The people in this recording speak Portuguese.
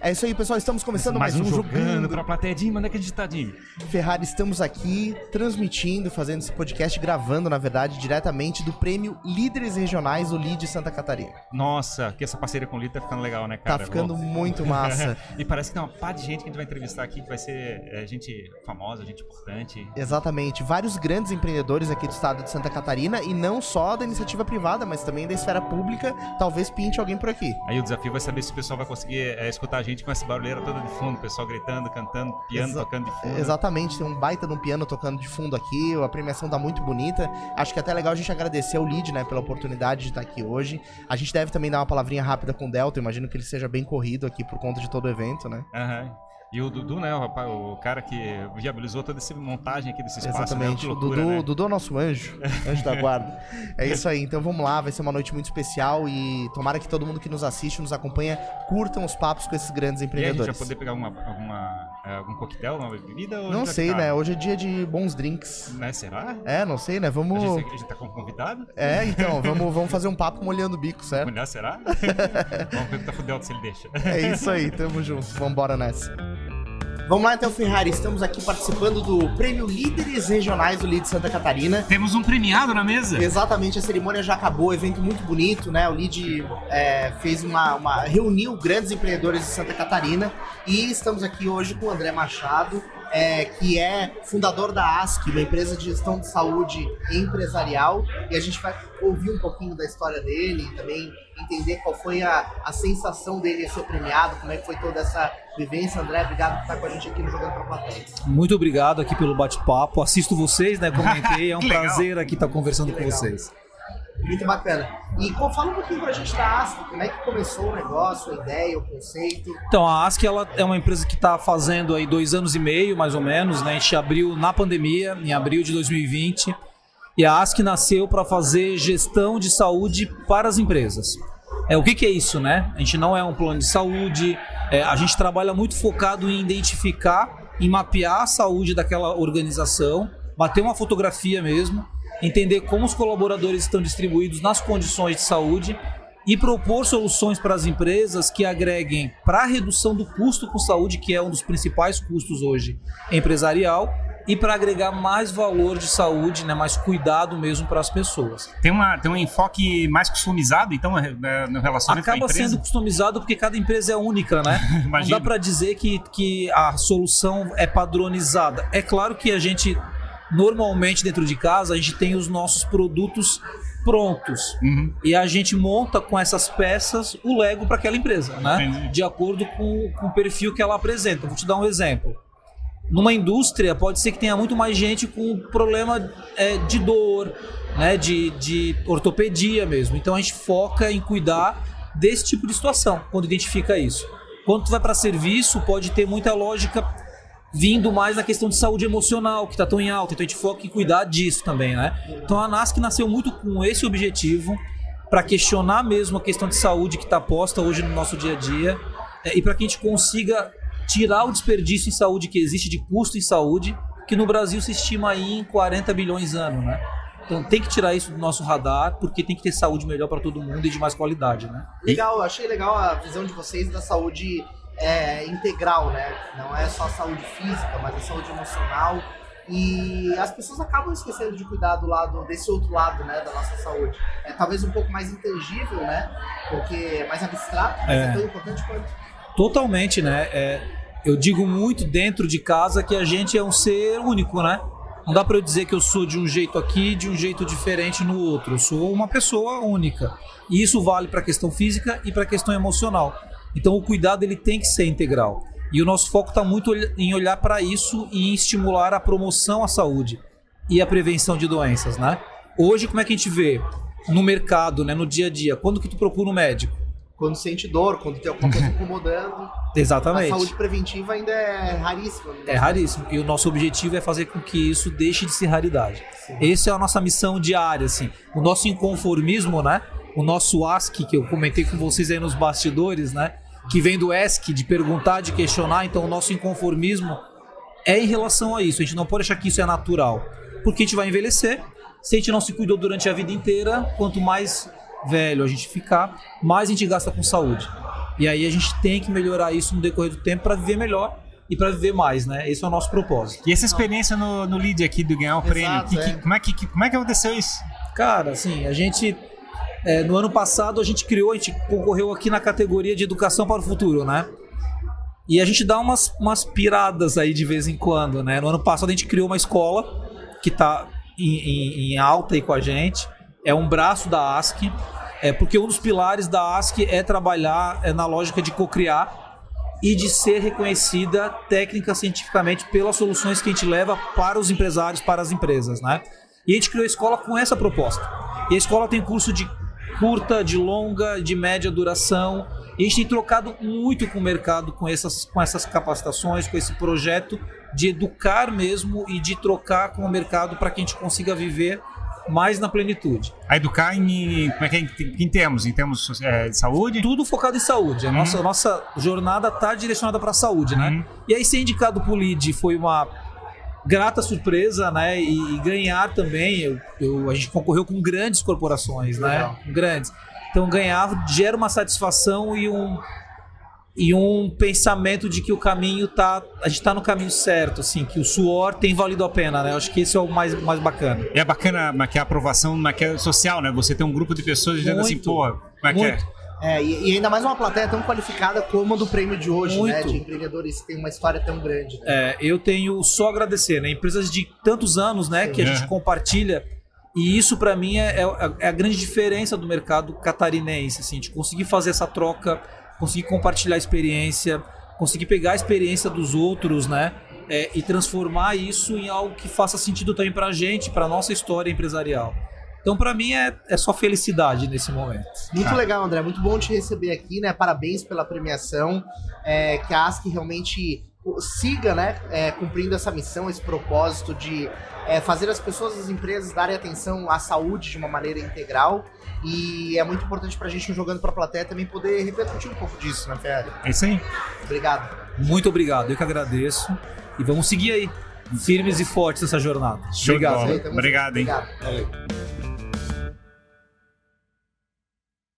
É isso aí, pessoal. Estamos começando mais, mais um jogando, jogando pra plateia. Jim, manda acreditar, Jim. Ferrari, estamos aqui transmitindo, fazendo esse podcast, gravando, na verdade, diretamente do prêmio Líderes Regionais, o LID Santa Catarina. Nossa, que essa parceria com o Lito tá ficando legal, né, cara? Tá ficando muito massa. e parece que tem uma pá de gente que a gente vai entrevistar aqui que vai ser é, gente famosa, gente importante. Exatamente. Vários grandes empreendedores aqui do estado de Santa Catarina e não só da iniciativa privada, mas também da esfera pública. Talvez pinte alguém por aqui. Aí o desafio vai saber se o pessoal vai conseguir é, escutar a gente com essa barulheira toda de fundo, o pessoal gritando, cantando, piano Exa- tocando de fundo. Exatamente, tem um baita de um piano tocando de fundo aqui, a premiação tá muito bonita. Acho que é até legal a gente agradecer ao Lid, né, pela oportunidade de estar aqui hoje. A gente deve também dar uma palavrinha rápida com o Delta, imagino que ele seja bem corrido aqui por conta de todo o evento, né? Aham. E o Dudu, né, o, rapaz, o cara que viabilizou toda essa montagem aqui desse espaço. Exatamente. Né? O Que loucura, Dudu, né? Dudu é o nosso anjo, anjo da guarda. É isso aí, então vamos lá, vai ser uma noite muito especial e tomara que todo mundo que nos assiste, nos acompanha, curtam os papos com esses grandes E aí, a gente vai empreendedores. poder pegar alguma, alguma, é, algum coquetel, uma bebida? Ou a Não sei, ficar- né? Hoje é dia de bons drinks. Né, será? É, não sei, né? A Vamos. gente, a gente tá como convidado? É, então, vamos, vamos fazer um papo molhando o bico, certo? Mulher, será? Vamos perguntar pro Delta se ele deixa. É isso aí, tamo junto. Vambora nessa. Vamos lá então, Ferrari. Estamos aqui participando do Prêmio Líderes Regionais do LID Santa Catarina. Temos um premiado na mesa. Exatamente, a cerimônia já acabou, evento muito bonito, né? O LID é, fez uma, uma. reuniu grandes empreendedores de Santa Catarina e estamos aqui hoje com o André Machado, é, que é fundador da ASC, uma empresa de gestão de saúde empresarial. E a gente vai ouvir um pouquinho da história dele e também entender qual foi a, a sensação dele a ser premiado, como é que foi toda essa vivência. André, obrigado por estar com a gente aqui no Jogando pra Plateia. Muito obrigado aqui pelo bate-papo. Assisto vocês, né? Comentei. É um prazer aqui estar conversando com vocês. Muito bacana. E fala um pouquinho pra gente da ASC, como é que começou o negócio, a ideia, o conceito. Então, a ASC ela é uma empresa que está fazendo aí dois anos e meio, mais ou menos. Né? A gente abriu na pandemia, em abril de 2020. E a ASC nasceu para fazer gestão de saúde para as empresas. É, o que, que é isso, né? A gente não é um plano de saúde. é, a gente trabalha muito focado em identificar, em mapear a saúde daquela organização, bater uma fotografia mesmo, entender como os colaboradores estão distribuídos nas condições de saúde e propor soluções para as empresas que agreguem para a redução do custo com saúde, que é um dos principais custos hoje empresarial, e para agregar mais valor de saúde, né, mais cuidado mesmo para as pessoas. Tem, uma, tem um enfoque mais customizado, então, é, é, no relacionamento Acaba com a empresa? sendo customizado porque cada empresa é única, né? Não dá para dizer que, que a solução é padronizada. É claro que a gente, normalmente dentro de casa, a gente tem os nossos produtos prontos. Uhum. E a gente monta com essas peças o Lego para aquela empresa, né? Entendi. De acordo com, com o perfil que ela apresenta. Vou te dar um exemplo. Numa indústria, pode ser que tenha muito mais gente com problema é, de dor, né? de, de ortopedia mesmo. Então a gente foca em cuidar desse tipo de situação quando identifica isso. Quando tu vai para serviço, pode ter muita lógica vindo mais na questão de saúde emocional, que está tão em alta. Então a gente foca em cuidar disso também, né? Então a NASC nasceu muito com esse objetivo para questionar mesmo a questão de saúde que está posta hoje no nosso dia a dia é, e para que a gente consiga tirar o desperdício em saúde que existe de custo em saúde, que no Brasil se estima aí em 40 bilhões ano, né? Então tem que tirar isso do nosso radar, porque tem que ter saúde melhor para todo mundo e de mais qualidade, né? Legal, achei legal a visão de vocês da saúde é, integral, né? Não é só a saúde física, mas a saúde emocional. E as pessoas acabam esquecendo de cuidar do lado desse outro lado, né, da nossa saúde. É talvez um pouco mais intangível, né? Porque é mais abstrato, mas é, É. tão importante quanto. Totalmente, né? É, eu digo muito dentro de casa que a gente é um ser único, né? Não dá pra eu dizer que eu sou de um jeito aqui de um jeito diferente no outro. Eu sou uma pessoa única. E isso vale para a questão física e para a questão emocional. Então o cuidado ele tem que ser integral. E o nosso foco está muito em olhar para isso e em estimular a promoção à saúde e a prevenção de doenças, né? Hoje como é que a gente vê no mercado, né, no dia a dia? Quando que tu procura um médico? Quando sente dor, quando tem alguma coisa incomodando. A Exatamente. saúde preventiva ainda é raríssima. né? É raríssimo. E o nosso objetivo é fazer com que isso deixe de ser raridade. Sim. Essa é a nossa missão diária, assim. O nosso inconformismo, né? O nosso ASC, que eu comentei com vocês aí nos bastidores, né? Que vem do ESC, de perguntar, de questionar. Então, o nosso inconformismo é em relação a isso. A gente não pode achar que isso é natural. Porque a gente vai envelhecer. Se a gente não se cuidou durante a vida inteira, quanto mais velho a gente ficar, mais a gente gasta com saúde. E aí a gente tem que melhorar isso no decorrer do tempo para viver melhor e para viver mais, né? Esse é o nosso propósito. E essa experiência no, no lead aqui do ganhar o Exato, prêmio, que- que- é. como, é que, que- como é que aconteceu isso? Cara, assim, a gente. É, no ano passado a gente criou, a gente concorreu aqui na categoria de educação para o futuro, né? E a gente dá umas, umas piradas aí de vez em quando, né? No ano passado a gente criou uma escola que tá em, em- em alta aí com a gente. É um braço da ASC. É porque um dos pilares da ASC é trabalhar é, na lógica de cocriar e de ser reconhecida técnica cientificamente pelas soluções que a gente leva para os empresários, para as empresas, né? E a gente criou a escola com essa proposta. E a escola tem curso de curta, de longa, de média duração. E a gente tem trocado muito com o mercado com essas, com essas capacitações, com esse projeto de educar mesmo e de trocar com o mercado para que a gente consiga viver mais na plenitude. A educar em, como é que é, em, em termos? Em termos é, de saúde? Tudo focado em saúde. A nossa, nossa jornada está direcionada para a saúde, né? Uhum. E aí ser indicado para o LEAD foi uma grata surpresa, né? E, e ganhar também, eu, eu- a gente concorreu com grandes corporações, Legal. né? Grandes. Então ganhar gera uma satisfação e um e um pensamento de que o caminho tá, a gente tá no caminho certo, assim, que o suor tem valido a pena, né? Eu acho que esse é o mais, mais bacana. É bacana que a aprovação que é social, né? Você tem um grupo de pessoas dizendo assim, Muito. pô, como é que Muito. é? É, e, e ainda mais uma plateia tão qualificada como a do prêmio de hoje, né? Muito. De empreendedores que tem uma história tão grande. Né? É, eu tenho só a agradecer, né? Empresas de tantos anos, né, que a Sim. gente É. compartilha. E isso para mim é, é- é a grande diferença do mercado catarinense, assim, de conseguir fazer essa troca, conseguir compartilhar a experiência, conseguir pegar a experiência dos outros, né, é, e transformar isso em algo que faça sentido também para a gente, para nossa história empresarial. Então, para mim é, é só felicidade nesse momento. Muito Ah. legal, André. Muito bom te receber aqui, né? Parabéns pela premiação. É, que a ASC realmente siga, né? é, cumprindo essa missão, esse propósito de é, fazer as pessoas, as empresas darem atenção à saúde de uma maneira integral. E é muito importante pra gente, no jogando pra plateia, também poder repercutir um pouco disso, né, Ferrari? É isso aí. Obrigado. Muito obrigado, eu que agradeço. E vamos seguir aí, firmes e fortes nessa jornada. Show obrigado. Aí, Obrigado, hein? Obrigado. Valeu.